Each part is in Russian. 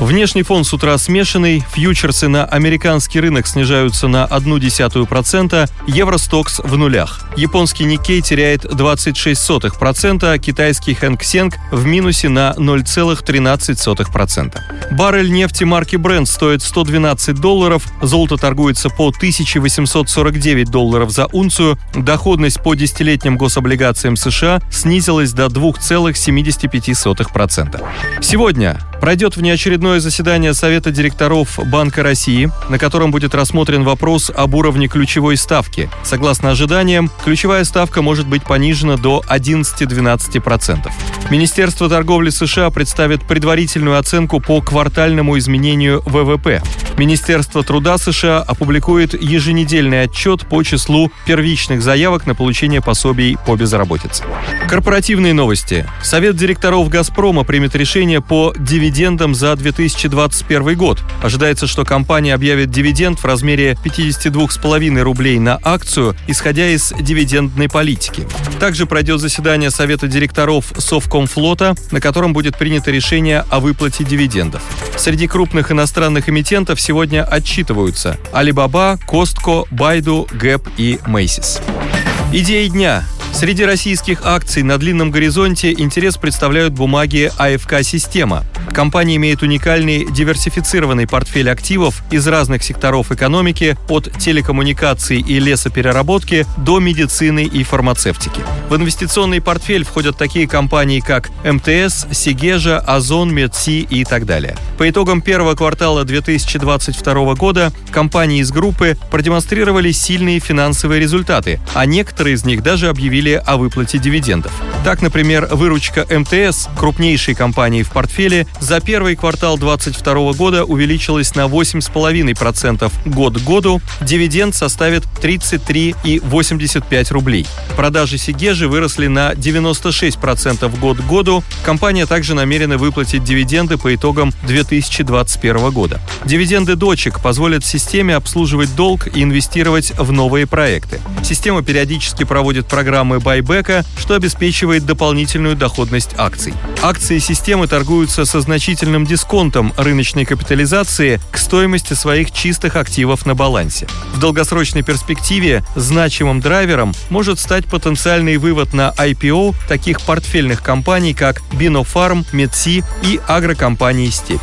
Внешний фон с утра смешанный, фьючерсы на американский рынок снижаются на 0,1%, Евростокс в нулях. Японский Никей теряет 26%, китайский Хэнк Сенг в минусе на 0,13%. Баррель нефти марки Brent стоит 112 долларов, золото торгуется по 1849 долларов за унцию, доходность по десятилетним гособлигациям США снизилась до 2,75%. Сегодня пройдет внеочередное заседание Совета директоров Банка России, на котором будет рассмотрен вопрос об уровне ключевой ставки. Согласно ожиданиям, ключевая ставка может быть понижена до 11-12%. Министерство торговли США представит предварительную оценку по квартальному изменению ВВП. Министерство труда США опубликует еженедельный отчет по числу первичных заявок на получение пособий по безработице. Корпоративные новости. Совет директоров «Газпрома» примет решение по дивидендам за 2021 год. Ожидается, что компания объявит дивиденд в размере 52,5 рублей на акцию, исходя из дивидендной политики. Также пройдет заседание Совета директоров Совкомфлота, на котором будет принято решение о выплате дивидендов. Среди крупных иностранных эмитентов сегодня отчитываются Alibaba, Costco, Baidu, Gap и Macy's. Идеи дня. Среди российских акций на длинном горизонте интерес представляют бумаги АФК-система. Компания имеет уникальный диверсифицированный портфель активов из разных секторов экономики, от телекоммуникаций и лесопереработки до медицины и фармацевтики. В инвестиционный портфель входят такие компании, как МТС, Сигежа, Озон, Медси и так далее. По итогам первого квартала 2022 года компании из группы продемонстрировали сильные финансовые результаты, а некоторые из них даже объявили о выплате дивидендов. Так, например, выручка МТС, крупнейшей компании в портфеле, за первый квартал 2022 года увеличилась на 8,5% год к году, дивиденд составит 33,85 рублей. Продажи Сигежи выросли на 96% год к году. Компания также намерена выплатить дивиденды по итогам 2021 года. Дивиденды дочек позволят системе обслуживать долг и инвестировать в новые проекты. Система периодически проводит программы байбека, что обеспечивает дополнительную доходность акций. Акции системы торгуются со значительным дисконтом рыночной капитализации к стоимости своих чистых активов на балансе. В долгосрочной перспективе значимым драйвером может стать потенциальный вывод на IPO таких портфельных компаний, как Бинофарм, Медси и агрокомпании «Степь».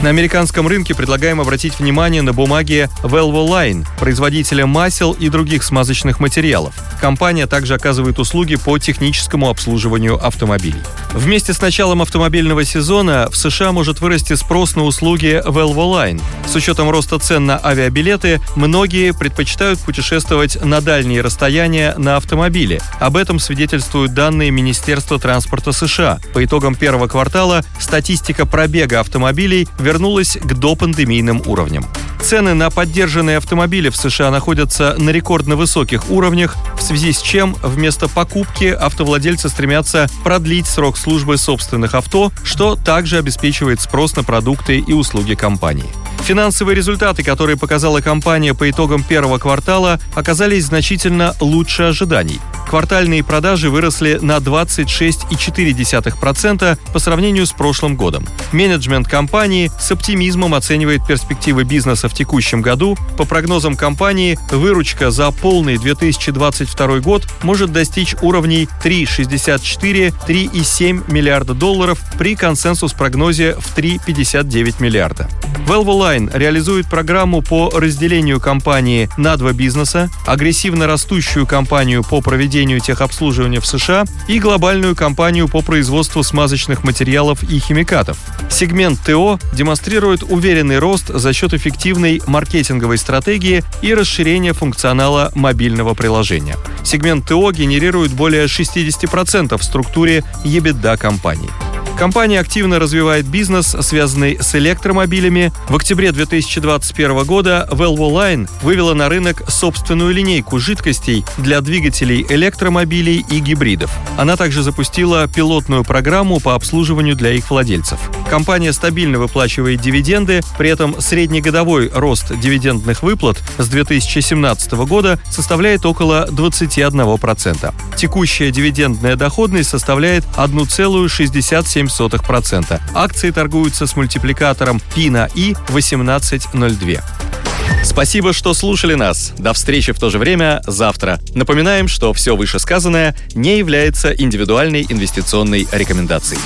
На американском рынке предлагаем обратить внимание на бумаги Velvo Line, производителя масел и других смазочных материалов. Компания также оказывает услуги по техническому обслуживанию автомобилей. Вместе с началом автомобильного сезона в США может вырасти спрос на услуги Velvo Line. С учетом роста цен на авиабилеты, многие предпочитают путешествовать на дальние расстояния на автомобиле. Об этом свидетельствуют данные Министерства транспорта США. По итогам первого квартала статистика пробега автомобилей вернулась к допандемийным уровням. Цены на поддержанные автомобили в США находятся на рекордно высоких уровнях, в связи с чем вместо покупки автовладельцы стремятся продлить срок службы собственных авто, что также обеспечивает спрос на продукты и услуги компании. Финансовые результаты, которые показала компания по итогам первого квартала, оказались значительно лучше ожиданий. Квартальные продажи выросли на 26,4% по сравнению с прошлым годом. Менеджмент компании с оптимизмом оценивает перспективы бизнеса в текущем году. По прогнозам компании, выручка за полный 2022 год может достичь уровней 3,64-3,7 миллиарда долларов при консенсус-прогнозе в 3,59 миллиарда. Velvoline реализует программу по разделению компании на два бизнеса, агрессивно растущую компанию по проведению техобслуживания в США и глобальную компанию по производству смазочных материалов и химикатов. Сегмент ТО демонстрирует уверенный рост за счет эффективной маркетинговой стратегии и расширения функционала мобильного приложения. Сегмент ТО генерирует более 60% в структуре EBITDA компании. Компания активно развивает бизнес, связанный с электромобилями. В октябре 2021 года Volvo Line вывела на рынок собственную линейку жидкостей для двигателей электромобилей и гибридов. Она также запустила пилотную программу по обслуживанию для их владельцев. Компания стабильно выплачивает дивиденды, при этом среднегодовой рост дивидендных выплат с 2017 года составляет около 21%. Текущая дивидендная доходность составляет 1,67%. Акции торгуются с мультипликатором P на I 1802. Спасибо, что слушали нас. До встречи в то же время завтра. Напоминаем, что все вышесказанное не является индивидуальной инвестиционной рекомендацией.